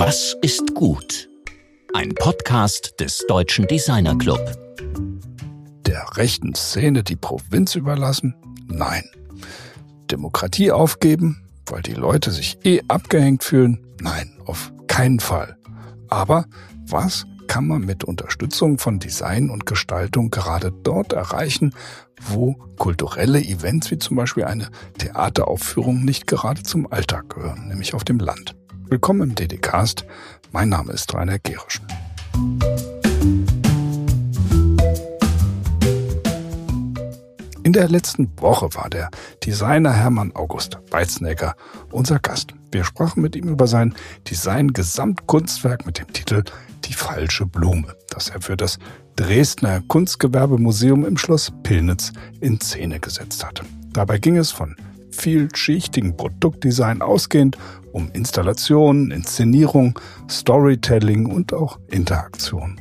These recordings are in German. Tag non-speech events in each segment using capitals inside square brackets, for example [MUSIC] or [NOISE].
Was ist gut? Ein Podcast des Deutschen Designer Club. Der rechten Szene die Provinz überlassen? Nein. Demokratie aufgeben, weil die Leute sich eh abgehängt fühlen? Nein, auf keinen Fall. Aber was kann man mit Unterstützung von Design und Gestaltung gerade dort erreichen, wo kulturelle Events wie zum Beispiel eine Theateraufführung nicht gerade zum Alltag gehören, nämlich auf dem Land. Willkommen im DDcast. Mein Name ist Rainer Gerisch. In der letzten Woche war der Designer Hermann August Weizenegger unser Gast. Wir sprachen mit ihm über sein Design-Gesamtkunstwerk mit dem Titel Die falsche Blume, das er für das Dresdner Kunstgewerbemuseum im Schloss Pillnitz in Szene gesetzt hatte. Dabei ging es von vielschichtigen Produktdesign ausgehend um Installation, Inszenierung, Storytelling und auch Interaktion.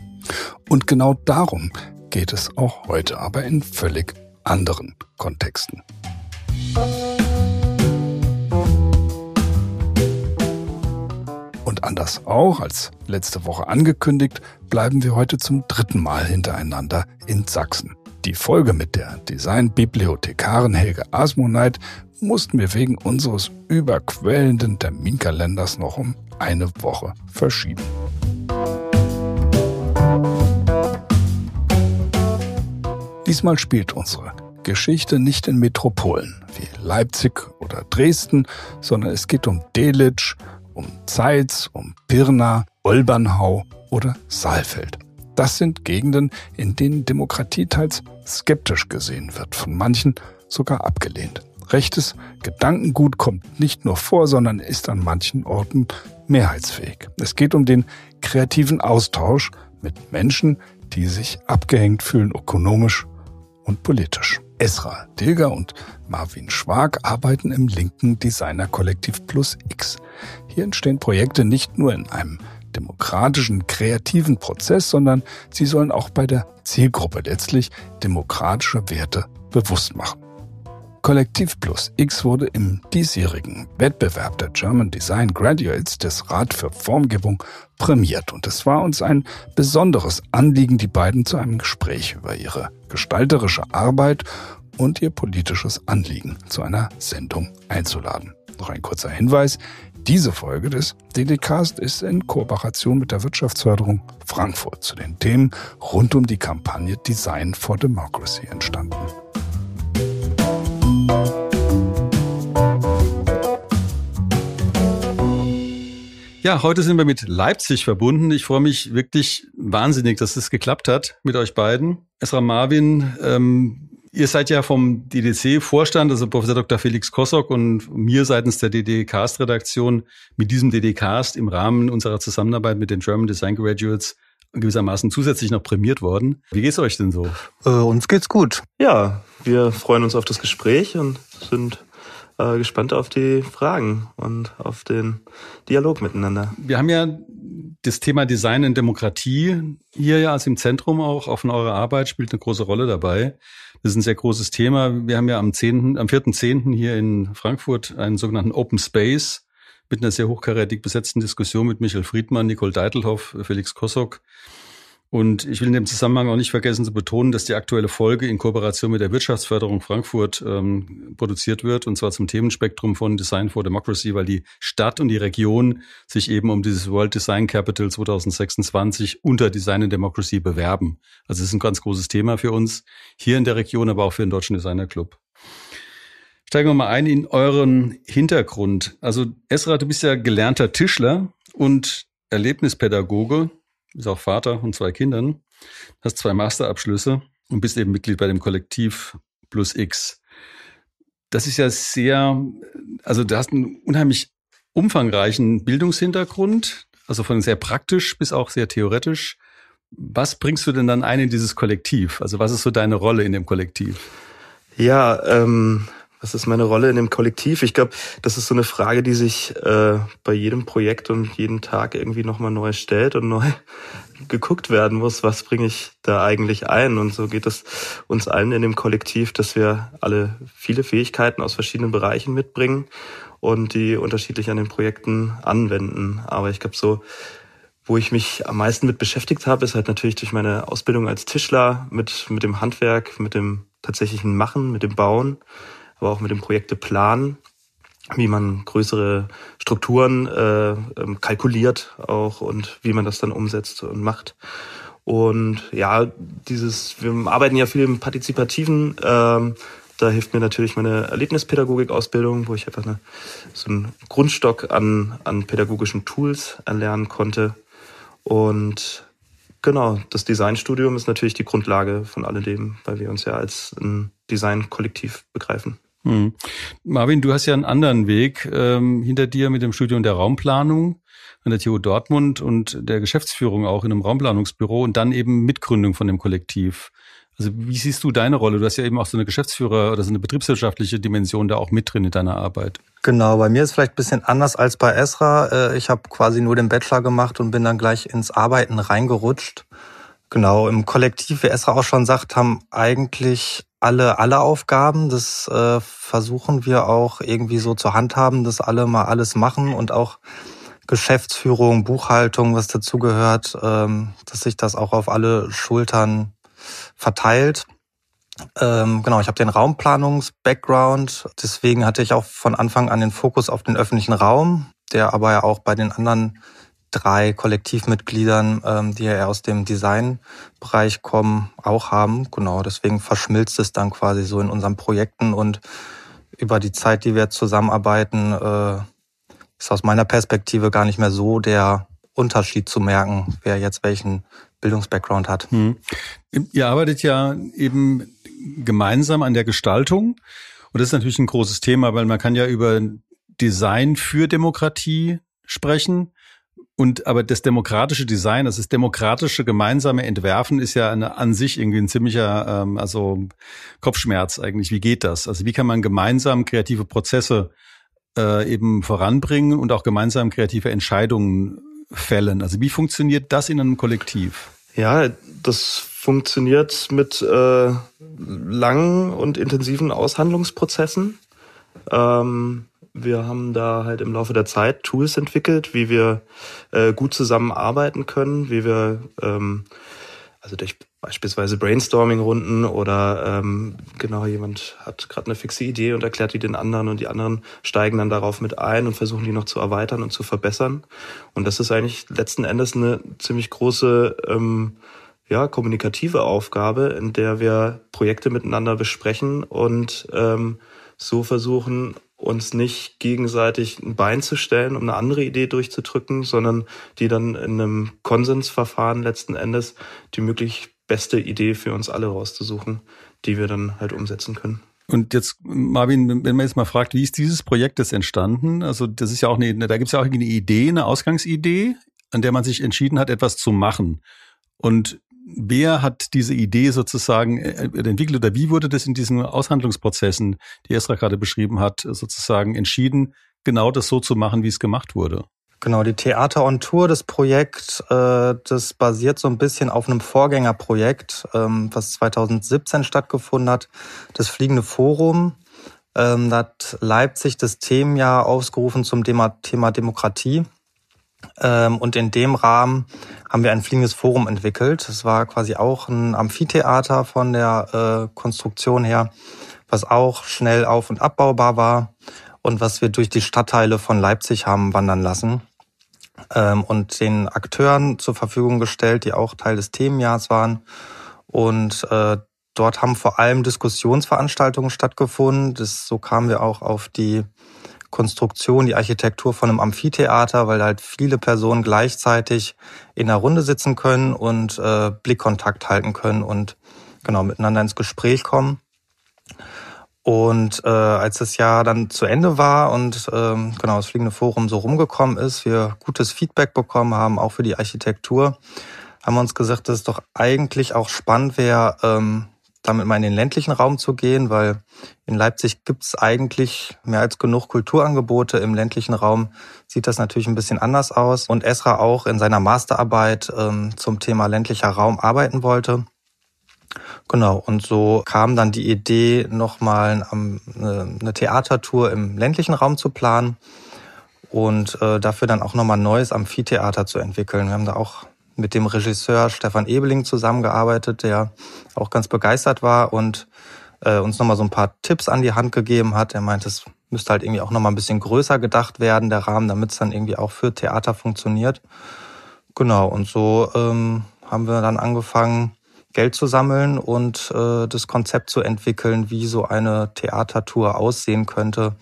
Und genau darum geht es auch heute, aber in völlig anderen Kontexten. Und anders auch als letzte Woche angekündigt, bleiben wir heute zum dritten Mal hintereinander in Sachsen. Die Folge mit der Designbibliothekarin Helge Asmoneit mussten wir wegen unseres überquellenden Terminkalenders noch um eine Woche verschieben. Diesmal spielt unsere Geschichte nicht in Metropolen wie Leipzig oder Dresden, sondern es geht um Delitzsch, um Zeitz, um Pirna, Olbernhau oder Saalfeld. Das sind Gegenden, in denen Demokratie teils skeptisch gesehen wird, von manchen sogar abgelehnt. Rechtes Gedankengut kommt nicht nur vor, sondern ist an manchen Orten mehrheitsfähig. Es geht um den kreativen Austausch mit Menschen, die sich abgehängt fühlen ökonomisch und politisch. Esra Dilger und Marvin Schwag arbeiten im linken Designer-Kollektiv Plus X. Hier entstehen Projekte nicht nur in einem demokratischen, kreativen Prozess, sondern sie sollen auch bei der Zielgruppe letztlich demokratische Werte bewusst machen. Kollektiv Plus X wurde im diesjährigen Wettbewerb der German Design Graduates des Rat für Formgebung prämiert. Und es war uns ein besonderes Anliegen, die beiden zu einem Gespräch über ihre gestalterische Arbeit und ihr politisches Anliegen zu einer Sendung einzuladen. Noch ein kurzer Hinweis. Diese Folge des DDcast ist in Kooperation mit der Wirtschaftsförderung Frankfurt zu den Themen rund um die Kampagne Design for Democracy entstanden. Ja, heute sind wir mit Leipzig verbunden. Ich freue mich wirklich wahnsinnig, dass es geklappt hat mit euch beiden. Esra Marvin, ähm, ihr seid ja vom DDC-Vorstand, also Professor Dr. Felix Kossock und mir seitens der DD-Cast-Redaktion mit diesem DD-Cast im Rahmen unserer Zusammenarbeit mit den German Design Graduates gewissermaßen zusätzlich noch prämiert worden. Wie geht's euch denn so? Äh, uns geht's gut. Ja, wir freuen uns auf das Gespräch und sind äh, gespannt auf die Fragen und auf den Dialog miteinander. Wir haben ja das Thema Design in Demokratie hier ja als im Zentrum auch, auch von eurer Arbeit spielt eine große Rolle dabei. Das ist ein sehr großes Thema. Wir haben ja am 10., am 4.10. hier in Frankfurt einen sogenannten Open Space mit einer sehr hochkarätig besetzten Diskussion mit Michael Friedmann, Nicole Deitelhoff, Felix Kossock. Und ich will in dem Zusammenhang auch nicht vergessen zu betonen, dass die aktuelle Folge in Kooperation mit der Wirtschaftsförderung Frankfurt ähm, produziert wird, und zwar zum Themenspektrum von Design for Democracy, weil die Stadt und die Region sich eben um dieses World Design Capital 2026 unter Design and Democracy bewerben. Also es ist ein ganz großes Thema für uns hier in der Region, aber auch für den Deutschen Designer Club. Steigen wir mal ein in euren Hintergrund. Also Esra, du bist ja gelernter Tischler und Erlebnispädagoge, bist auch Vater von zwei Kindern, hast zwei Masterabschlüsse und bist eben Mitglied bei dem Kollektiv Plus X. Das ist ja sehr, also du hast einen unheimlich umfangreichen Bildungshintergrund, also von sehr praktisch bis auch sehr theoretisch. Was bringst du denn dann ein in dieses Kollektiv? Also was ist so deine Rolle in dem Kollektiv? Ja, ähm, Was ist meine Rolle in dem Kollektiv? Ich glaube, das ist so eine Frage, die sich äh, bei jedem Projekt und jeden Tag irgendwie nochmal neu stellt und neu [LAUGHS] geguckt werden muss, was bringe ich da eigentlich ein? Und so geht es uns allen in dem Kollektiv, dass wir alle viele Fähigkeiten aus verschiedenen Bereichen mitbringen und die unterschiedlich an den Projekten anwenden. Aber ich glaube, so wo ich mich am meisten mit beschäftigt habe, ist halt natürlich durch meine Ausbildung als Tischler mit, mit dem Handwerk, mit dem tatsächlichen Machen, mit dem Bauen, aber auch mit dem Projekte planen, wie man größere Strukturen äh, ähm, kalkuliert auch und wie man das dann umsetzt und macht. Und ja, dieses, wir arbeiten ja viel im Partizipativen, ähm, da hilft mir natürlich meine Erlebnispädagogik-Ausbildung, wo ich einfach eine, so einen Grundstock an, an pädagogischen Tools erlernen konnte. Und genau, das Designstudium ist natürlich die Grundlage von alledem, weil wir uns ja als ein Design-Kollektiv begreifen. Hm. Marvin, du hast ja einen anderen Weg ähm, hinter dir mit dem Studium der Raumplanung an der TU Dortmund und der Geschäftsführung auch in einem Raumplanungsbüro und dann eben Mitgründung von dem Kollektiv. Also wie siehst du deine Rolle? Du hast ja eben auch so eine Geschäftsführer- oder so eine betriebswirtschaftliche Dimension da auch mit drin in deiner Arbeit. Genau, bei mir ist vielleicht ein bisschen anders als bei Esra. Äh, ich habe quasi nur den Bachelor gemacht und bin dann gleich ins Arbeiten reingerutscht. Genau, im Kollektiv, wie Esra auch schon sagt, haben eigentlich alle alle Aufgaben. Das äh, versuchen wir auch irgendwie so zu handhaben, dass alle mal alles machen und auch Geschäftsführung, Buchhaltung, was dazugehört, ähm, dass sich das auch auf alle Schultern verteilt. Ähm, genau, ich habe den Raumplanungs-Background, deswegen hatte ich auch von Anfang an den Fokus auf den öffentlichen Raum, der aber ja auch bei den anderen drei Kollektivmitgliedern, ähm, die ja aus dem Designbereich kommen, auch haben. Genau, deswegen verschmilzt es dann quasi so in unseren Projekten und über die Zeit, die wir zusammenarbeiten, äh, ist aus meiner Perspektive gar nicht mehr so der Unterschied zu merken, wer jetzt welchen Bildungsbackground hat. Hm. Ihr arbeitet ja eben gemeinsam an der Gestaltung. Und das ist natürlich ein großes Thema, weil man kann ja über Design für Demokratie sprechen. Und aber das demokratische Design, also das demokratische gemeinsame Entwerfen ist ja eine, an sich irgendwie ein ziemlicher ähm, also Kopfschmerz eigentlich. Wie geht das? Also wie kann man gemeinsam kreative Prozesse äh, eben voranbringen und auch gemeinsam kreative Entscheidungen fällen? Also wie funktioniert das in einem Kollektiv? Ja, das funktioniert mit äh, langen und intensiven Aushandlungsprozessen. Ähm, wir haben da halt im Laufe der Zeit Tools entwickelt, wie wir äh, gut zusammenarbeiten können, wie wir ähm, also durch beispielsweise Brainstorming-Runden oder ähm, genau jemand hat gerade eine fixe Idee und erklärt die den anderen und die anderen steigen dann darauf mit ein und versuchen die noch zu erweitern und zu verbessern. Und das ist eigentlich letzten Endes eine ziemlich große ähm, ja, kommunikative Aufgabe, in der wir Projekte miteinander besprechen und ähm, so versuchen, uns nicht gegenseitig ein Bein zu stellen, um eine andere Idee durchzudrücken, sondern die dann in einem Konsensverfahren letzten Endes die möglich beste Idee für uns alle rauszusuchen, die wir dann halt umsetzen können. Und jetzt, Marvin, wenn man jetzt mal fragt, wie ist dieses Projekt jetzt entstanden? Also das ist ja auch eine, da gibt es ja auch eine Idee, eine Ausgangsidee, an der man sich entschieden hat, etwas zu machen. Und wer hat diese Idee sozusagen äh, entwickelt oder wie wurde das in diesen Aushandlungsprozessen, die Esra gerade beschrieben hat, sozusagen entschieden, genau das so zu machen, wie es gemacht wurde? Genau, die Theater on Tour, das Projekt, äh, das basiert so ein bisschen auf einem Vorgängerprojekt, ähm, was 2017 stattgefunden hat, das Fliegende Forum. Ähm, da hat Leipzig das Themenjahr ausgerufen zum Thema, Thema Demokratie. Ähm, und in dem Rahmen haben wir ein fliegendes Forum entwickelt. Das war quasi auch ein Amphitheater von der äh, Konstruktion her, was auch schnell auf- und abbaubar war und was wir durch die Stadtteile von Leipzig haben wandern lassen ähm, und den Akteuren zur Verfügung gestellt, die auch Teil des Themenjahrs waren. Und äh, dort haben vor allem Diskussionsveranstaltungen stattgefunden. Das, so kamen wir auch auf die Konstruktion, die Architektur von einem Amphitheater, weil halt viele Personen gleichzeitig in einer Runde sitzen können und äh, Blickkontakt halten können und genau miteinander ins Gespräch kommen. Und äh, als das Jahr dann zu Ende war und ähm, genau das Fliegende Forum so rumgekommen ist, wir gutes Feedback bekommen haben, auch für die Architektur, haben wir uns gesagt, dass es doch eigentlich auch spannend wäre, ähm, damit mal in den ländlichen Raum zu gehen, weil in Leipzig gibt's eigentlich mehr als genug Kulturangebote. Im ländlichen Raum sieht das natürlich ein bisschen anders aus. Und Esra auch in seiner Masterarbeit ähm, zum Thema ländlicher Raum arbeiten wollte. Genau, und so kam dann die Idee, nochmal eine Theatertour im ländlichen Raum zu planen und äh, dafür dann auch nochmal ein neues Amphitheater zu entwickeln. Wir haben da auch mit dem Regisseur Stefan Ebeling zusammengearbeitet, der auch ganz begeistert war und äh, uns nochmal so ein paar Tipps an die Hand gegeben hat. Er meint, es müsste halt irgendwie auch nochmal ein bisschen größer gedacht werden, der Rahmen, damit es dann irgendwie auch für Theater funktioniert. Genau, und so ähm, haben wir dann angefangen, Geld zu sammeln und äh, das Konzept zu entwickeln, wie so eine Theatertour aussehen könnte,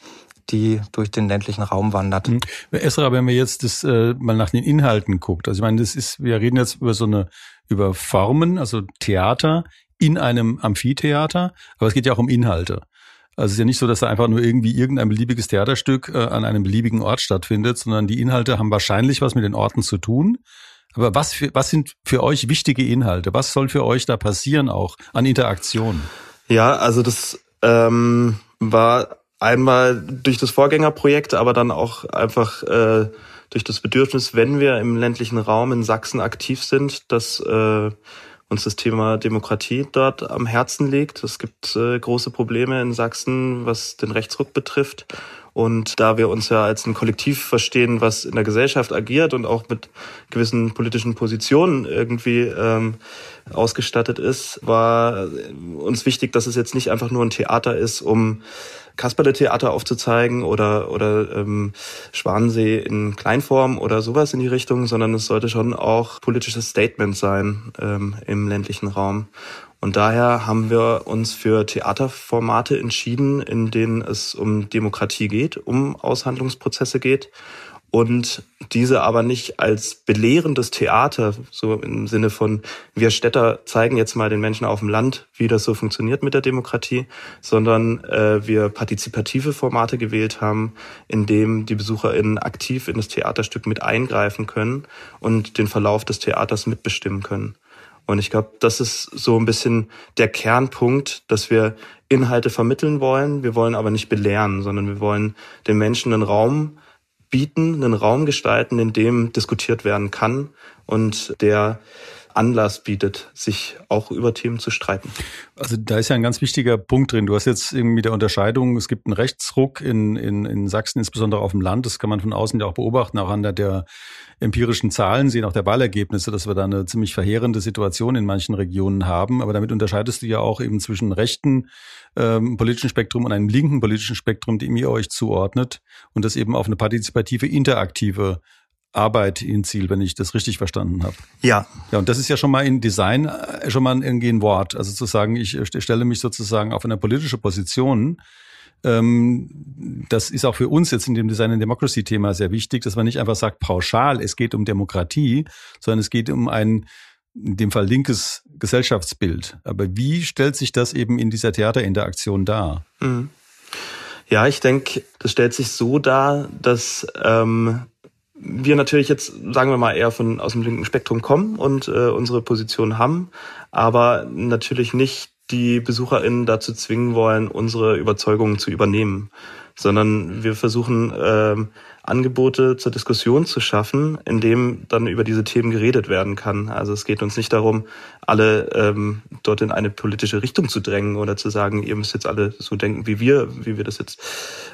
die durch den ländlichen Raum wandert. Mhm. Esra, wenn man jetzt das äh, mal nach den Inhalten guckt, also ich meine, das ist, wir reden jetzt über so eine über Formen, also Theater in einem Amphitheater, aber es geht ja auch um Inhalte. Also es ist ja nicht so, dass da einfach nur irgendwie irgendein beliebiges Theaterstück äh, an einem beliebigen Ort stattfindet, sondern die Inhalte haben wahrscheinlich was mit den Orten zu tun. Aber was, für, was sind für euch wichtige Inhalte? Was soll für euch da passieren auch an Interaktion? Ja, also das ähm, war einmal durch das Vorgängerprojekt, aber dann auch einfach äh, durch das Bedürfnis, wenn wir im ländlichen Raum in Sachsen aktiv sind, dass äh, uns das Thema Demokratie dort am Herzen liegt. Es gibt äh, große Probleme in Sachsen, was den Rechtsruck betrifft. Und da wir uns ja als ein Kollektiv verstehen, was in der Gesellschaft agiert und auch mit gewissen politischen Positionen irgendwie ähm, ausgestattet ist, war uns wichtig, dass es jetzt nicht einfach nur ein Theater ist, um Kasperle-Theater aufzuzeigen oder, oder ähm, Schwanensee in Kleinform oder sowas in die Richtung, sondern es sollte schon auch politisches Statement sein ähm, im ländlichen Raum. Und daher haben wir uns für Theaterformate entschieden, in denen es um Demokratie geht, um Aushandlungsprozesse geht und diese aber nicht als belehrendes Theater, so im Sinne von, wir Städter zeigen jetzt mal den Menschen auf dem Land, wie das so funktioniert mit der Demokratie, sondern äh, wir partizipative Formate gewählt haben, in dem die BesucherInnen aktiv in das Theaterstück mit eingreifen können und den Verlauf des Theaters mitbestimmen können. Und ich glaube, das ist so ein bisschen der Kernpunkt, dass wir Inhalte vermitteln wollen. Wir wollen aber nicht belehren, sondern wir wollen den Menschen einen Raum bieten, einen Raum gestalten, in dem diskutiert werden kann und der Anlass bietet, sich auch über Themen zu streiten. Also da ist ja ein ganz wichtiger Punkt drin. Du hast jetzt irgendwie der Unterscheidung, es gibt einen Rechtsruck in, in, in Sachsen, insbesondere auf dem Land. Das kann man von außen ja auch beobachten, auch an der, der empirischen Zahlen sehen, auch der Wahlergebnisse, dass wir da eine ziemlich verheerende Situation in manchen Regionen haben. Aber damit unterscheidest du ja auch eben zwischen rechten ähm, politischen Spektrum und einem linken politischen Spektrum, dem ihr euch zuordnet und das eben auf eine partizipative, interaktive Arbeit in Ziel, wenn ich das richtig verstanden habe. Ja. Ja, und das ist ja schon mal in Design äh, schon mal irgendwie ein Wort. Also zu sagen, ich stelle mich sozusagen auf eine politische Position ähm, das ist auch für uns jetzt in dem Design and Democracy Thema sehr wichtig, dass man nicht einfach sagt pauschal, es geht um Demokratie, sondern es geht um ein in dem Fall linkes Gesellschaftsbild. Aber wie stellt sich das eben in dieser Theaterinteraktion dar? Mhm. Ja, ich denke, das stellt sich so dar, dass ähm, wir natürlich jetzt, sagen wir mal, eher von aus dem linken Spektrum kommen und äh, unsere Position haben, aber natürlich nicht die BesucherInnen dazu zwingen wollen, unsere Überzeugungen zu übernehmen, sondern wir versuchen ähm, Angebote zur Diskussion zu schaffen, in dem dann über diese Themen geredet werden kann. Also es geht uns nicht darum, alle ähm, dort in eine politische Richtung zu drängen oder zu sagen, ihr müsst jetzt alle so denken wie wir, wie wir das jetzt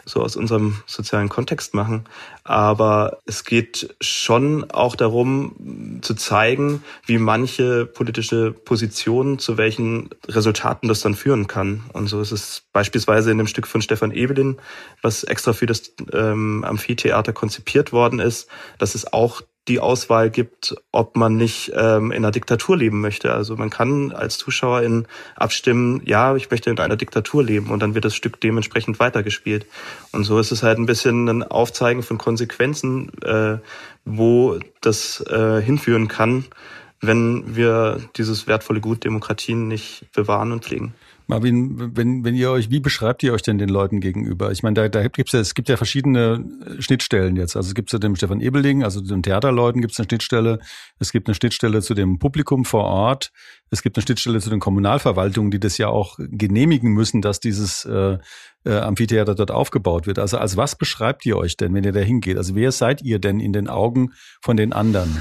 so aus unserem sozialen Kontext machen. Aber es geht schon auch darum zu zeigen, wie manche politische Positionen zu welchen Resultaten das dann führen kann. Und so ist es beispielsweise in dem Stück von Stefan Evelyn, was extra für das ähm, Amphitheater konzipiert worden ist, dass es auch die Auswahl gibt, ob man nicht ähm, in einer Diktatur leben möchte. Also man kann als Zuschauerin abstimmen, ja, ich möchte in einer Diktatur leben und dann wird das Stück dementsprechend weitergespielt. Und so ist es halt ein bisschen ein Aufzeigen von Konsequenzen, äh, wo das äh, hinführen kann, wenn wir dieses wertvolle Gut Demokratien nicht bewahren und pflegen. Marvin, wenn, wenn ihr euch, wie beschreibt ihr euch denn den Leuten gegenüber? Ich meine, da, da gibt's ja, es gibt ja verschiedene äh, Schnittstellen jetzt. Also es gibt zu dem Stefan Ebeling, also den Theaterleuten gibt es eine Schnittstelle. Es gibt eine Schnittstelle zu dem Publikum vor Ort. Es gibt eine Schnittstelle zu den Kommunalverwaltungen, die das ja auch genehmigen müssen, dass dieses äh, äh, Amphitheater dort aufgebaut wird. Also als was beschreibt ihr euch denn, wenn ihr da hingeht? Also wer seid ihr denn in den Augen von den anderen?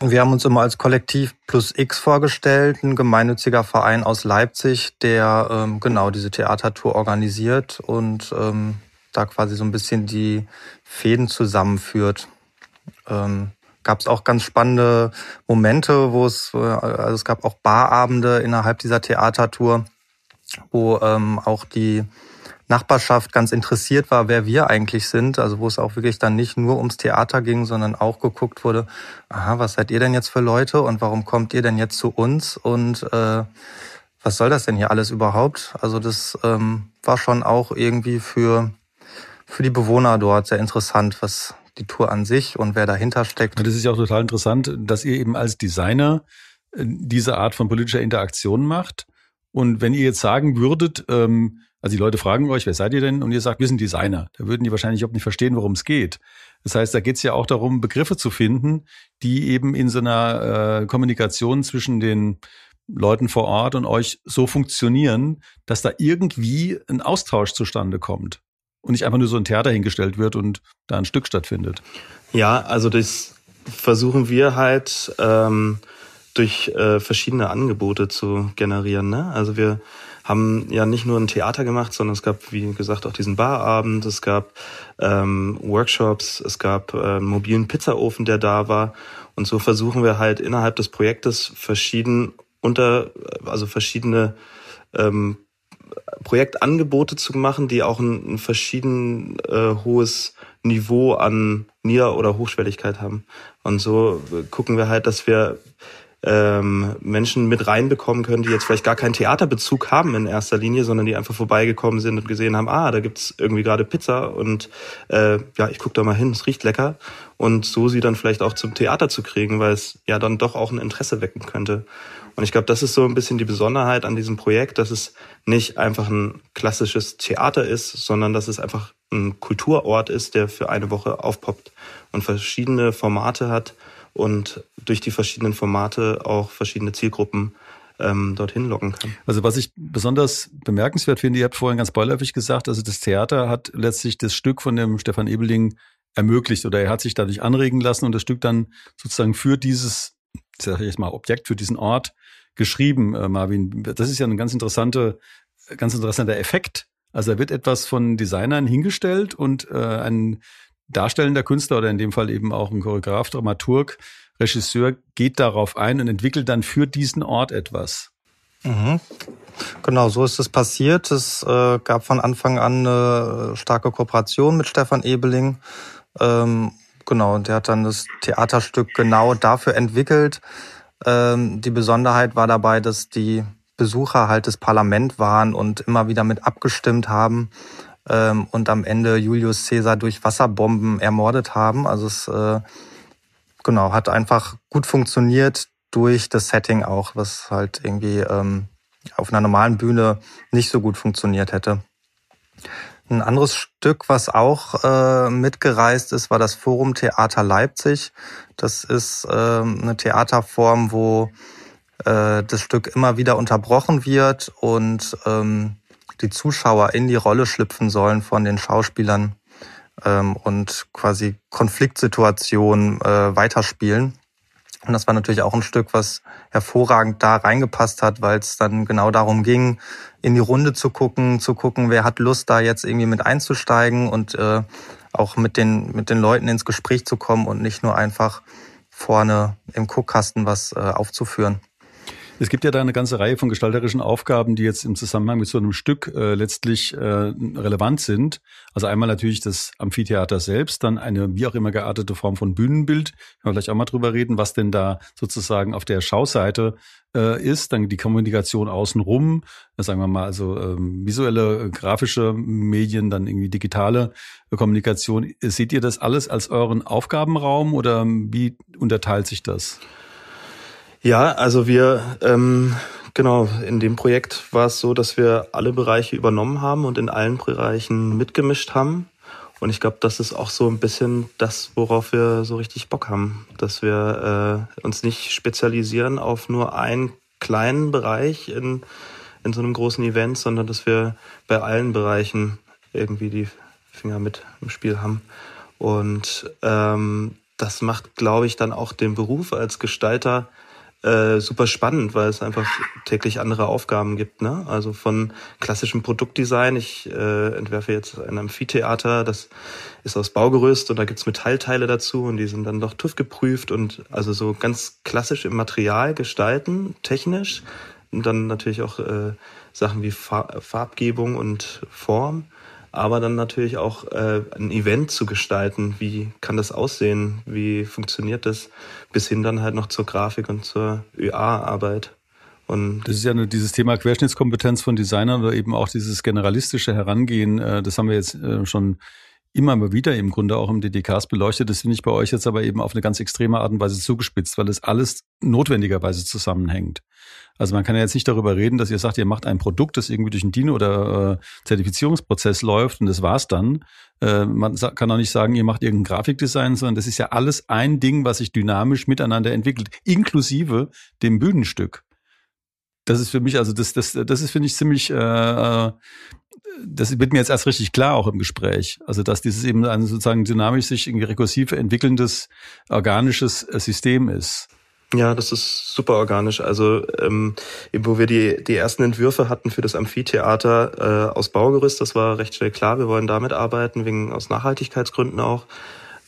Wir haben uns immer als Kollektiv Plus X vorgestellt, ein gemeinnütziger Verein aus Leipzig, der ähm, genau diese Theatertour organisiert und ähm, da quasi so ein bisschen die Fäden zusammenführt. Ähm, gab es auch ganz spannende Momente, wo es, äh, also es gab auch Barabende innerhalb dieser Theatertour, wo ähm, auch die Nachbarschaft ganz interessiert war, wer wir eigentlich sind. Also wo es auch wirklich dann nicht nur ums Theater ging, sondern auch geguckt wurde, aha, was seid ihr denn jetzt für Leute und warum kommt ihr denn jetzt zu uns und äh, was soll das denn hier alles überhaupt? Also das ähm, war schon auch irgendwie für, für die Bewohner dort sehr interessant, was die Tour an sich und wer dahinter steckt. Das ist ja auch total interessant, dass ihr eben als Designer äh, diese Art von politischer Interaktion macht. Und wenn ihr jetzt sagen würdet, ähm, also die Leute fragen euch, wer seid ihr denn? Und ihr sagt, wir sind Designer. Da würden die wahrscheinlich überhaupt nicht verstehen, worum es geht. Das heißt, da geht es ja auch darum, Begriffe zu finden, die eben in so einer äh, Kommunikation zwischen den Leuten vor Ort und euch so funktionieren, dass da irgendwie ein Austausch zustande kommt und nicht einfach nur so ein Theater hingestellt wird und da ein Stück stattfindet. Ja, also das versuchen wir halt ähm, durch äh, verschiedene Angebote zu generieren. Ne? Also wir haben ja nicht nur ein Theater gemacht, sondern es gab, wie gesagt, auch diesen Barabend, es gab ähm, Workshops, es gab äh, einen mobilen Pizzaofen, der da war. Und so versuchen wir halt innerhalb des Projektes verschieden unter, also verschiedene ähm, Projektangebote zu machen, die auch ein, ein verschieden äh, hohes Niveau an Nieder- oder Hochschwelligkeit haben. Und so gucken wir halt, dass wir ähm, Menschen mit reinbekommen können, die jetzt vielleicht gar keinen Theaterbezug haben in erster Linie, sondern die einfach vorbeigekommen sind und gesehen haben, ah, da gibt's irgendwie gerade Pizza und äh, ja, ich guck da mal hin, es riecht lecker. Und so sie dann vielleicht auch zum Theater zu kriegen, weil es ja dann doch auch ein Interesse wecken könnte. Und ich glaube, das ist so ein bisschen die Besonderheit an diesem Projekt, dass es nicht einfach ein klassisches Theater ist, sondern dass es einfach ein Kulturort ist, der für eine Woche aufpoppt und verschiedene Formate hat und durch die verschiedenen Formate auch verschiedene Zielgruppen ähm, dorthin locken kann. Also was ich besonders bemerkenswert finde, ihr habt vorhin ganz beiläufig gesagt, also das Theater hat letztlich das Stück von dem Stefan Ebeling ermöglicht oder er hat sich dadurch anregen lassen und das Stück dann sozusagen für dieses, sag ich jetzt mal, Objekt, für diesen Ort geschrieben, äh, Marvin. Das ist ja ein ganz interessante, ganz interessanter Effekt. Also da wird etwas von Designern hingestellt und äh, ein darstellender Künstler oder in dem Fall eben auch ein Choreograf, Dramaturg, Regisseur geht darauf ein und entwickelt dann für diesen Ort etwas. Mhm. Genau, so ist es passiert. Es äh, gab von Anfang an eine starke Kooperation mit Stefan Ebeling. Ähm, genau, und der hat dann das Theaterstück genau dafür entwickelt. Ähm, die Besonderheit war dabei, dass die Besucher halt das Parlament waren und immer wieder mit abgestimmt haben ähm, und am Ende Julius Caesar durch Wasserbomben ermordet haben. Also es äh, genau hat einfach gut funktioniert durch das Setting auch, was halt irgendwie ähm, auf einer normalen Bühne nicht so gut funktioniert hätte. Ein anderes Stück, was auch äh, mitgereist ist, war das Forum Theater Leipzig. Das ist äh, eine Theaterform, wo äh, das Stück immer wieder unterbrochen wird und ähm, die Zuschauer in die Rolle schlüpfen sollen von den Schauspielern ähm, und quasi Konfliktsituationen äh, weiterspielen. Und das war natürlich auch ein Stück, was hervorragend da reingepasst hat, weil es dann genau darum ging, in die Runde zu gucken, zu gucken, wer hat Lust, da jetzt irgendwie mit einzusteigen und äh, auch mit den, mit den Leuten ins Gespräch zu kommen und nicht nur einfach vorne im Guckkasten was äh, aufzuführen. Es gibt ja da eine ganze Reihe von gestalterischen Aufgaben, die jetzt im Zusammenhang mit so einem Stück äh, letztlich äh, relevant sind. Also einmal natürlich das Amphitheater selbst, dann eine wie auch immer geartete Form von Bühnenbild. Können wir gleich auch mal drüber reden, was denn da sozusagen auf der Schauseite äh, ist. Dann die Kommunikation außenrum, äh, sagen wir mal also ähm, visuelle, äh, grafische Medien, dann irgendwie digitale äh, Kommunikation. Seht ihr das alles als euren Aufgabenraum oder wie unterteilt sich das? Ja, also wir ähm, Genau, in dem Projekt war es so, dass wir alle Bereiche übernommen haben und in allen Bereichen mitgemischt haben. Und ich glaube, das ist auch so ein bisschen das, worauf wir so richtig Bock haben, dass wir äh, uns nicht spezialisieren auf nur einen kleinen Bereich in, in so einem großen Event, sondern dass wir bei allen Bereichen irgendwie die Finger mit im Spiel haben. Und ähm, das macht, glaube ich, dann auch den Beruf als Gestalter äh, super spannend, weil es einfach täglich andere Aufgaben gibt. Ne? Also von klassischem Produktdesign, ich äh, entwerfe jetzt ein Amphitheater, das ist aus Baugerüst und da gibt's Metallteile dazu und die sind dann doch TÜV geprüft und also so ganz klassisch im Material gestalten, technisch. Und dann natürlich auch äh, Sachen wie Farbgebung und Form aber dann natürlich auch äh, ein Event zu gestalten. Wie kann das aussehen? Wie funktioniert das? Bis hin dann halt noch zur Grafik und zur ÖA-Arbeit. Und das ist ja nur dieses Thema Querschnittskompetenz von Designern oder eben auch dieses generalistische Herangehen. Äh, das haben wir jetzt äh, schon immer mal wieder im Grunde auch im DDKs beleuchtet. Das finde ich bei euch jetzt aber eben auf eine ganz extreme Art und Weise zugespitzt, weil es alles notwendigerweise zusammenhängt. Also man kann ja jetzt nicht darüber reden, dass ihr sagt, ihr macht ein Produkt, das irgendwie durch einen DIN- oder äh, Zertifizierungsprozess läuft und das war's dann. Äh, man kann auch nicht sagen, ihr macht irgendein Grafikdesign, sondern das ist ja alles ein Ding, was sich dynamisch miteinander entwickelt, inklusive dem Bühnenstück. Das ist für mich, also das, das, das ist, finde ich, ziemlich, äh, äh das wird mir jetzt erst richtig klar auch im Gespräch. Also dass dieses eben ein sozusagen dynamisch sich rekursiv entwickelndes organisches äh, System ist. Ja, das ist super organisch. Also ähm, wo wir die, die ersten Entwürfe hatten für das Amphitheater äh, aus Baugerüst, das war recht schnell klar, wir wollen damit arbeiten, wegen aus Nachhaltigkeitsgründen auch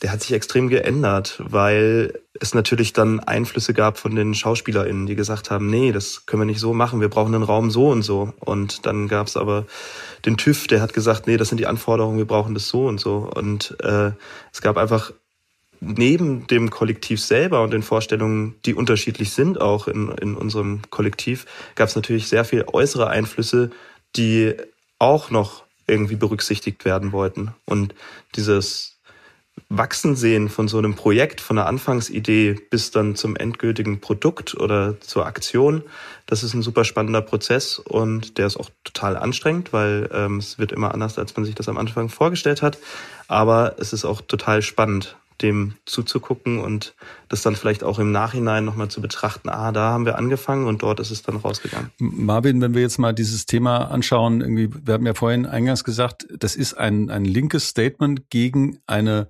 der hat sich extrem geändert, weil es natürlich dann Einflüsse gab von den SchauspielerInnen, die gesagt haben, nee, das können wir nicht so machen, wir brauchen einen Raum so und so. Und dann gab es aber den TÜV, der hat gesagt, nee, das sind die Anforderungen, wir brauchen das so und so. Und äh, es gab einfach neben dem Kollektiv selber und den Vorstellungen, die unterschiedlich sind auch in, in unserem Kollektiv, gab es natürlich sehr viel äußere Einflüsse, die auch noch irgendwie berücksichtigt werden wollten. Und dieses Wachsen sehen von so einem Projekt, von der Anfangsidee bis dann zum endgültigen Produkt oder zur Aktion, das ist ein super spannender Prozess und der ist auch total anstrengend, weil ähm, es wird immer anders, als man sich das am Anfang vorgestellt hat. Aber es ist auch total spannend, dem zuzugucken und das dann vielleicht auch im Nachhinein nochmal zu betrachten, ah, da haben wir angefangen und dort ist es dann rausgegangen. Marvin, wenn wir jetzt mal dieses Thema anschauen, irgendwie, wir haben ja vorhin eingangs gesagt, das ist ein, ein linkes Statement gegen eine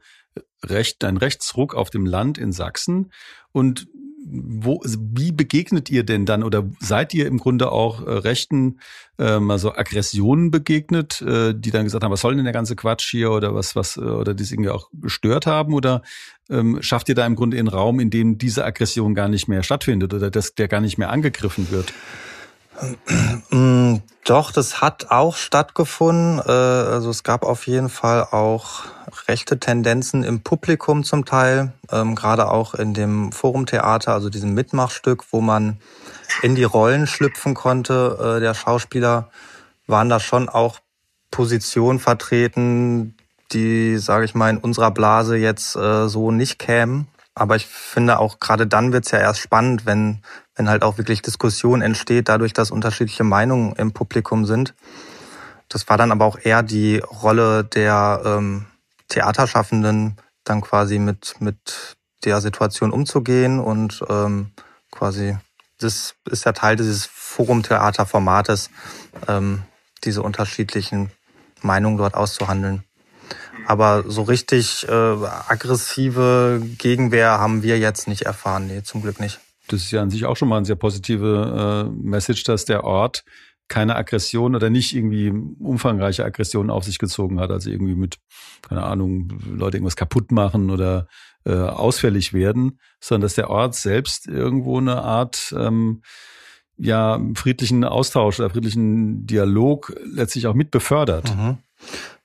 Recht, ein Rechtsruck auf dem Land in Sachsen. Und wo, wie begegnet ihr denn dann oder seid ihr im Grunde auch äh, Rechten äh, mal so Aggressionen begegnet, äh, die dann gesagt haben, was soll denn der ganze Quatsch hier oder was, was, äh, oder die es irgendwie auch gestört haben? Oder ähm, schafft ihr da im Grunde einen Raum, in dem diese Aggression gar nicht mehr stattfindet oder dass der gar nicht mehr angegriffen wird? Mm, doch, das hat auch stattgefunden. Äh, also es gab auf jeden Fall auch rechte Tendenzen im Publikum zum Teil, ähm, gerade auch in dem Forumtheater, also diesem Mitmachstück, wo man in die Rollen schlüpfen konnte. Äh, der Schauspieler waren da schon auch Positionen vertreten, die, sage ich mal, in unserer Blase jetzt äh, so nicht kämen. Aber ich finde auch gerade dann wird's ja erst spannend, wenn, wenn halt auch wirklich Diskussion entsteht, dadurch, dass unterschiedliche Meinungen im Publikum sind. Das war dann aber auch eher die Rolle der ähm, Theaterschaffenden, dann quasi mit, mit der Situation umzugehen und ähm, quasi, das ist ja Teil dieses Forum-Theater-Formates, ähm, diese unterschiedlichen Meinungen dort auszuhandeln. Aber so richtig äh, aggressive Gegenwehr haben wir jetzt nicht erfahren. Nee, zum Glück nicht. Das ist ja an sich auch schon mal eine sehr positive äh, Message, dass der Ort keine Aggression oder nicht irgendwie umfangreiche Aggressionen auf sich gezogen hat, also irgendwie mit, keine Ahnung, Leute irgendwas kaputt machen oder äh, ausfällig werden, sondern dass der Ort selbst irgendwo eine Art ähm, ja friedlichen Austausch oder friedlichen Dialog letztlich auch mit befördert. Mhm.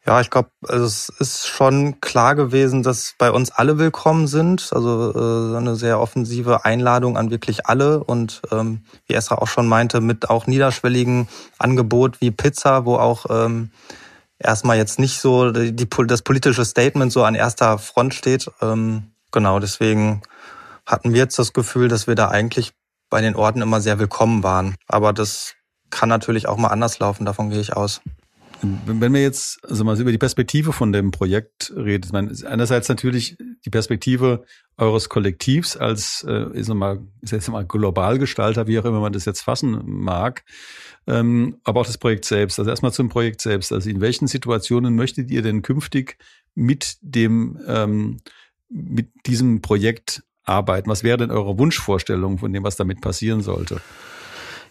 Ja, ich glaube, also es ist schon klar gewesen, dass bei uns alle willkommen sind. Also äh, eine sehr offensive Einladung an wirklich alle und ähm, wie Esra auch schon meinte, mit auch niederschwelligen Angebot wie Pizza, wo auch ähm, erstmal jetzt nicht so die, die, das politische Statement so an erster Front steht. Ähm, genau, deswegen hatten wir jetzt das Gefühl, dass wir da eigentlich bei den Orten immer sehr willkommen waren. Aber das kann natürlich auch mal anders laufen, davon gehe ich aus. Wenn wir jetzt also mal über die Perspektive von dem Projekt reden, meine, einerseits natürlich die Perspektive eures Kollektivs als äh, ist mal, ist jetzt mal Globalgestalter, wie auch immer man das jetzt fassen mag, ähm, aber auch das Projekt selbst. Also erstmal zum Projekt selbst. Also in welchen Situationen möchtet ihr denn künftig mit dem ähm, mit diesem Projekt arbeiten? Was wäre denn eure Wunschvorstellung von dem, was damit passieren sollte?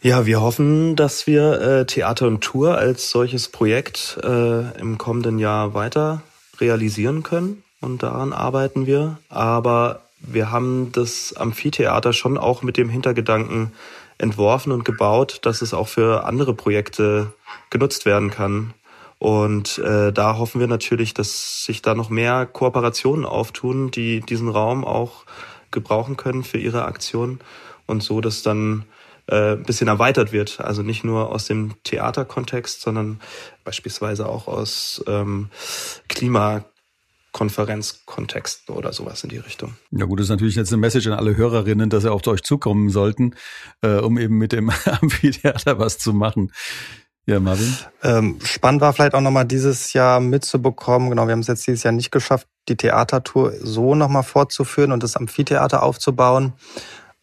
Ja, wir hoffen, dass wir äh, Theater und Tour als solches Projekt äh, im kommenden Jahr weiter realisieren können und daran arbeiten wir. Aber wir haben das Amphitheater schon auch mit dem Hintergedanken entworfen und gebaut, dass es auch für andere Projekte genutzt werden kann. Und äh, da hoffen wir natürlich, dass sich da noch mehr Kooperationen auftun, die diesen Raum auch gebrauchen können für ihre Aktion und so, dass dann äh, bisschen erweitert wird. Also nicht nur aus dem Theaterkontext, sondern beispielsweise auch aus ähm, Klimakonferenzkontexten oder sowas in die Richtung. Ja gut, das ist natürlich jetzt eine Message an alle Hörerinnen, dass sie auf euch zukommen sollten, äh, um eben mit dem [LAUGHS] Amphitheater was zu machen. Ja, Marvin. Ähm, spannend war vielleicht auch nochmal dieses Jahr mitzubekommen. Genau, wir haben es jetzt dieses Jahr nicht geschafft, die Theatertour so nochmal fortzuführen und das Amphitheater aufzubauen.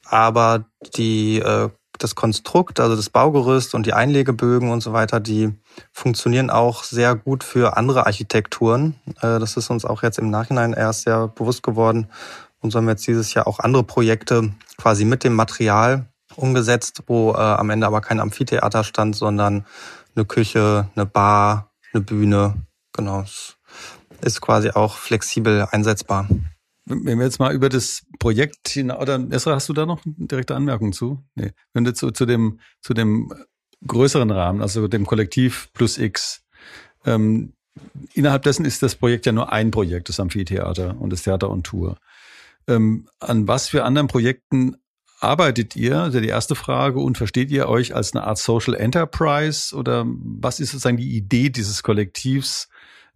Aber die äh, das Konstrukt, also das Baugerüst und die Einlegebögen und so weiter, die funktionieren auch sehr gut für andere Architekturen. Äh, das ist uns auch jetzt im Nachhinein erst sehr bewusst geworden. Und so haben wir jetzt dieses Jahr auch andere Projekte quasi mit dem Material umgesetzt, wo äh, am Ende aber kein Amphitheater stand, sondern eine Küche, eine Bar, eine Bühne. Genau, ist quasi auch flexibel einsetzbar. Wenn wir jetzt mal über das Projekt hinaus, oder Esra, hast du da noch eine direkte Anmerkung zu? Nee. Wenn du zu, zu dem, zu dem größeren Rahmen, also dem Kollektiv plus X, ähm, innerhalb dessen ist das Projekt ja nur ein Projekt, das Amphitheater und das Theater und Tour. Ähm, an was für anderen Projekten arbeitet ihr? Ist die erste Frage. Und versteht ihr euch als eine Art Social Enterprise oder was ist sozusagen die Idee dieses Kollektivs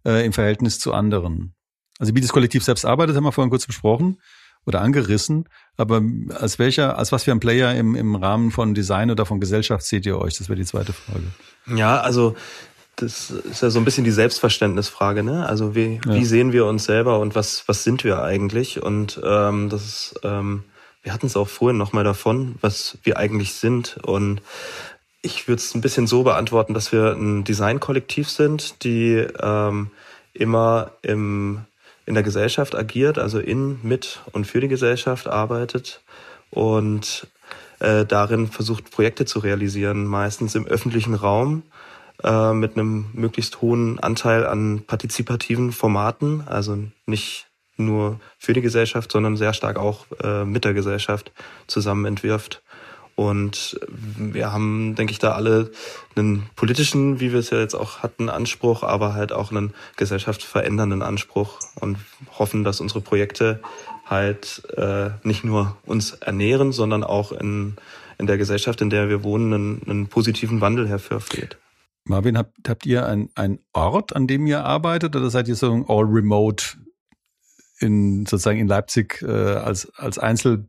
äh, im Verhältnis zu anderen? Also wie das Kollektiv selbst arbeitet, haben wir vorhin kurz besprochen oder angerissen. Aber als welcher, als was für ein Player im, im Rahmen von Design oder von Gesellschaft seht ihr euch? Das wäre die zweite Frage. Ja, also das ist ja so ein bisschen die Selbstverständnisfrage, ne? Also wie, ja. wie sehen wir uns selber und was, was sind wir eigentlich? Und ähm, das ist, ähm, wir hatten es auch vorhin nochmal davon, was wir eigentlich sind. Und ich würde es ein bisschen so beantworten, dass wir ein Designkollektiv sind, die ähm, immer im in der Gesellschaft agiert, also in, mit und für die Gesellschaft arbeitet und äh, darin versucht, Projekte zu realisieren, meistens im öffentlichen Raum äh, mit einem möglichst hohen Anteil an partizipativen Formaten, also nicht nur für die Gesellschaft, sondern sehr stark auch äh, mit der Gesellschaft zusammen entwirft. Und wir haben, denke ich, da alle einen politischen, wie wir es ja jetzt auch hatten, Anspruch, aber halt auch einen gesellschaftsverändernden Anspruch und hoffen, dass unsere Projekte halt äh, nicht nur uns ernähren, sondern auch in, in der Gesellschaft, in der wir wohnen, einen, einen positiven Wandel hervorführt. Marvin, habt, habt ihr einen Ort, an dem ihr arbeitet, oder seid ihr so all remote in sozusagen in Leipzig äh, als als Einzel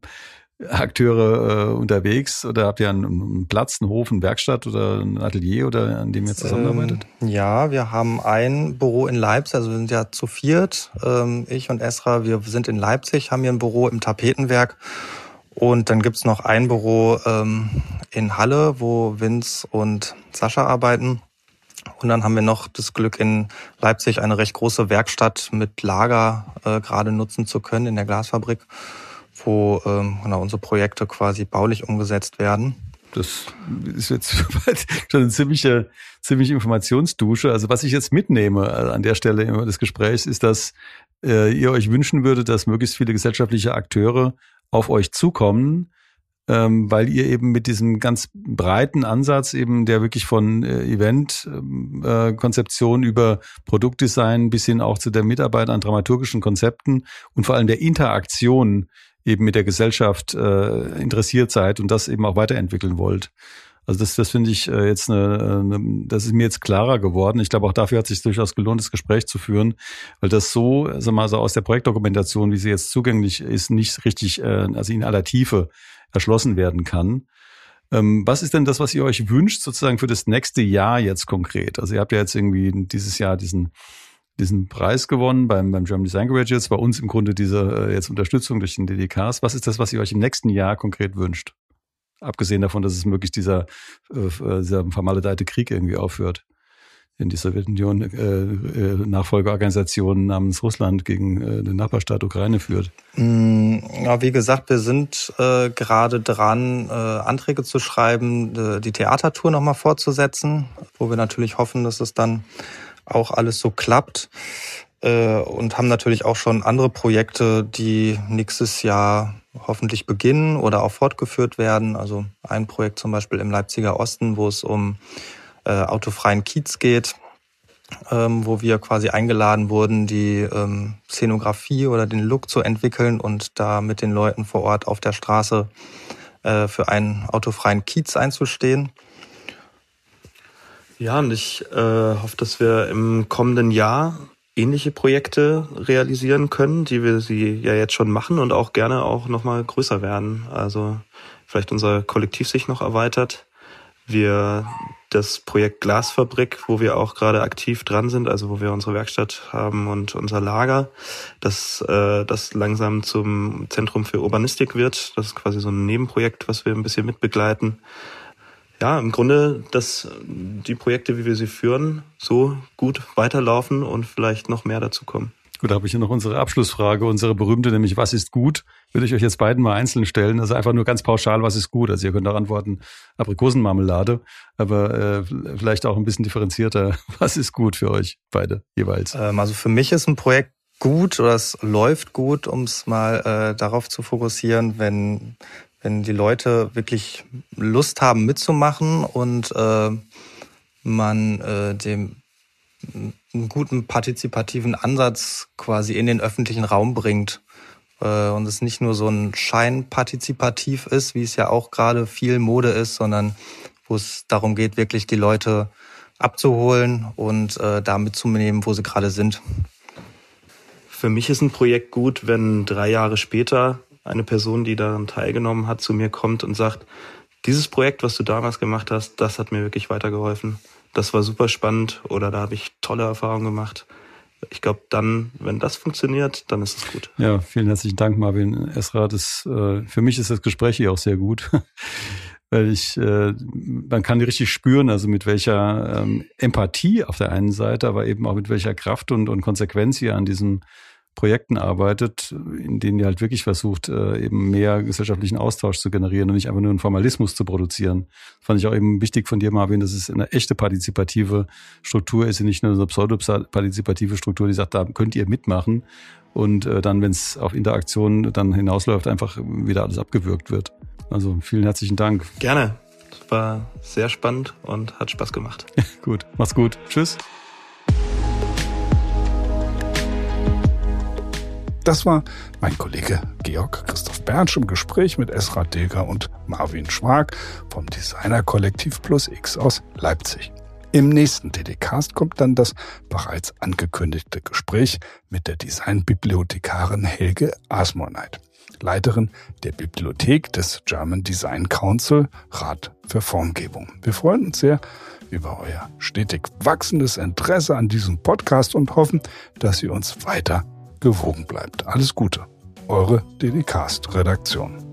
Akteure äh, unterwegs oder habt ihr einen, Platz, einen Hof, eine Werkstatt oder ein Atelier oder an dem ihr zusammenarbeitet? Ähm, ja, wir haben ein Büro in Leipzig, also wir sind ja zu viert, ähm, ich und Esra, wir sind in Leipzig, haben hier ein Büro im Tapetenwerk und dann gibt's noch ein Büro ähm, in Halle, wo Vince und Sascha arbeiten. Und dann haben wir noch das Glück, in Leipzig eine recht große Werkstatt mit Lager äh, gerade nutzen zu können in der Glasfabrik wo ähm, genau, unsere Projekte quasi baulich umgesetzt werden. Das ist jetzt [LAUGHS] schon eine ziemliche, ziemliche Informationsdusche. Also was ich jetzt mitnehme äh, an der Stelle des Gesprächs ist, dass äh, ihr euch wünschen würdet, dass möglichst viele gesellschaftliche Akteure auf euch zukommen, ähm, weil ihr eben mit diesem ganz breiten Ansatz eben, der wirklich von äh, Event-Konzeption äh, über Produktdesign bis hin auch zu der Mitarbeit an dramaturgischen Konzepten und vor allem der Interaktion eben mit der Gesellschaft äh, interessiert seid und das eben auch weiterentwickeln wollt. Also das, das finde ich äh, jetzt eine, eine, das ist mir jetzt klarer geworden. Ich glaube auch dafür hat es sich durchaus gelohnt, das Gespräch zu führen, weil das so, sag mal, so aus der Projektdokumentation, wie sie jetzt zugänglich ist, nicht richtig, äh, also in aller Tiefe erschlossen werden kann. Ähm, was ist denn das, was ihr euch wünscht, sozusagen für das nächste Jahr jetzt konkret? Also ihr habt ja jetzt irgendwie dieses Jahr diesen diesen Preis gewonnen beim, beim German Design Graduates, bei uns im Grunde diese äh, jetzt Unterstützung durch den DDKs. Was ist das, was ihr euch im nächsten Jahr konkret wünscht? Abgesehen davon, dass es möglichst dieser, äh, dieser vermaledeite Krieg irgendwie aufhört in die Sowjetunion äh, äh, Nachfolgeorganisation namens Russland gegen äh, den Nachbarstaat Ukraine führt? Mm, ja, wie gesagt, wir sind äh, gerade dran, äh, Anträge zu schreiben, äh, die Theatertour nochmal fortzusetzen, wo wir natürlich hoffen, dass es dann auch alles so klappt. Äh, und haben natürlich auch schon andere Projekte, die nächstes Jahr hoffentlich beginnen oder auch fortgeführt werden. Also ein Projekt zum Beispiel im Leipziger Osten, wo es um äh, autofreien Kiez geht, ähm, wo wir quasi eingeladen wurden, die ähm, Szenografie oder den Look zu entwickeln und da mit den Leuten vor Ort auf der Straße äh, für einen autofreien Kiez einzustehen. Ja, und ich äh, hoffe, dass wir im kommenden Jahr ähnliche Projekte realisieren können, die wir sie ja jetzt schon machen und auch gerne auch nochmal größer werden. Also vielleicht unser Kollektiv sich noch erweitert. Wir das Projekt Glasfabrik, wo wir auch gerade aktiv dran sind, also wo wir unsere Werkstatt haben und unser Lager, das, äh, das langsam zum Zentrum für Urbanistik wird. Das ist quasi so ein Nebenprojekt, was wir ein bisschen mitbegleiten. Ja, im Grunde, dass die Projekte, wie wir sie führen, so gut weiterlaufen und vielleicht noch mehr dazu kommen. Gut, da habe ich hier noch unsere Abschlussfrage, unsere berühmte, nämlich was ist gut? Würde ich euch jetzt beiden mal einzeln stellen. Also einfach nur ganz pauschal, was ist gut? Also ihr könnt auch antworten, Aprikosenmarmelade, aber äh, vielleicht auch ein bisschen differenzierter. [LAUGHS] Was ist gut für euch beide jeweils? Ähm, also für mich ist ein Projekt gut oder es läuft gut, um es mal äh, darauf zu fokussieren, wenn, wenn die Leute wirklich Lust haben mitzumachen und äh, man äh, dem einen guten partizipativen Ansatz quasi in den öffentlichen Raum bringt. Äh, und es nicht nur so ein Scheinpartizipativ ist, wie es ja auch gerade viel Mode ist, sondern wo es darum geht, wirklich die Leute abzuholen und äh, da mitzunehmen, wo sie gerade sind. Für mich ist ein Projekt gut, wenn drei Jahre später eine Person, die daran teilgenommen hat, zu mir kommt und sagt, dieses Projekt, was du damals gemacht hast, das hat mir wirklich weitergeholfen das war super spannend oder da habe ich tolle Erfahrungen gemacht. Ich glaube, dann, wenn das funktioniert, dann ist es gut. Ja, vielen herzlichen Dank, Marvin Esra. Das, äh, für mich ist das Gespräch hier auch sehr gut, [LAUGHS] weil ich, äh, man kann richtig spüren, also mit welcher ähm, Empathie auf der einen Seite, aber eben auch mit welcher Kraft und, und Konsequenz ihr an diesem Projekten arbeitet, in denen ihr halt wirklich versucht, äh, eben mehr gesellschaftlichen Austausch zu generieren und nicht einfach nur einen Formalismus zu produzieren. Das fand ich auch eben wichtig von dir, Marvin, dass es eine echte partizipative Struktur ist, nicht nur eine pseudopartizipative Struktur, die sagt, da könnt ihr mitmachen und äh, dann, wenn es auf Interaktion dann hinausläuft, einfach wieder alles abgewürgt wird. Also vielen herzlichen Dank. Gerne. Das war sehr spannend und hat Spaß gemacht. [LAUGHS] gut, mach's gut. Tschüss. Das war mein Kollege Georg Christoph Bernsch im Gespräch mit Esra Deger und Marvin Schwag vom Designer-Kollektiv Plus X aus Leipzig. Im nächsten DD-Cast kommt dann das bereits angekündigte Gespräch mit der Designbibliothekarin Helge Asmoneit, Leiterin der Bibliothek des German Design Council, Rat für Formgebung. Wir freuen uns sehr über euer stetig wachsendes Interesse an diesem Podcast und hoffen, dass ihr uns weiter gewogen bleibt. Alles Gute. Eure DDCast-Redaktion.